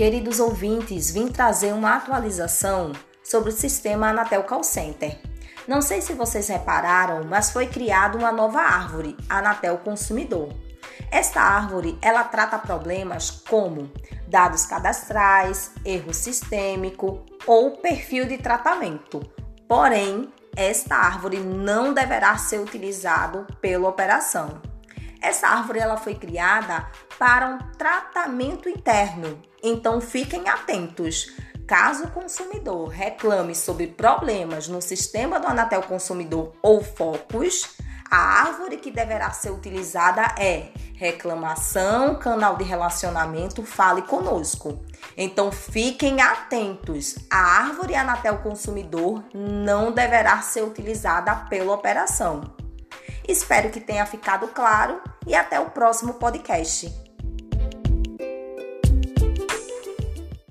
Queridos ouvintes, vim trazer uma atualização sobre o sistema Anatel Call Center. Não sei se vocês repararam, mas foi criada uma nova árvore, Anatel Consumidor. Esta árvore, ela trata problemas como dados cadastrais, erro sistêmico ou perfil de tratamento. Porém, esta árvore não deverá ser utilizada pela operação. Essa árvore ela foi criada para um tratamento interno, então fiquem atentos. Caso o consumidor reclame sobre problemas no sistema do Anatel Consumidor ou Focus, a árvore que deverá ser utilizada é reclamação, canal de relacionamento, fale conosco. Então fiquem atentos. A árvore Anatel Consumidor não deverá ser utilizada pela operação. Espero que tenha ficado claro e até o próximo podcast.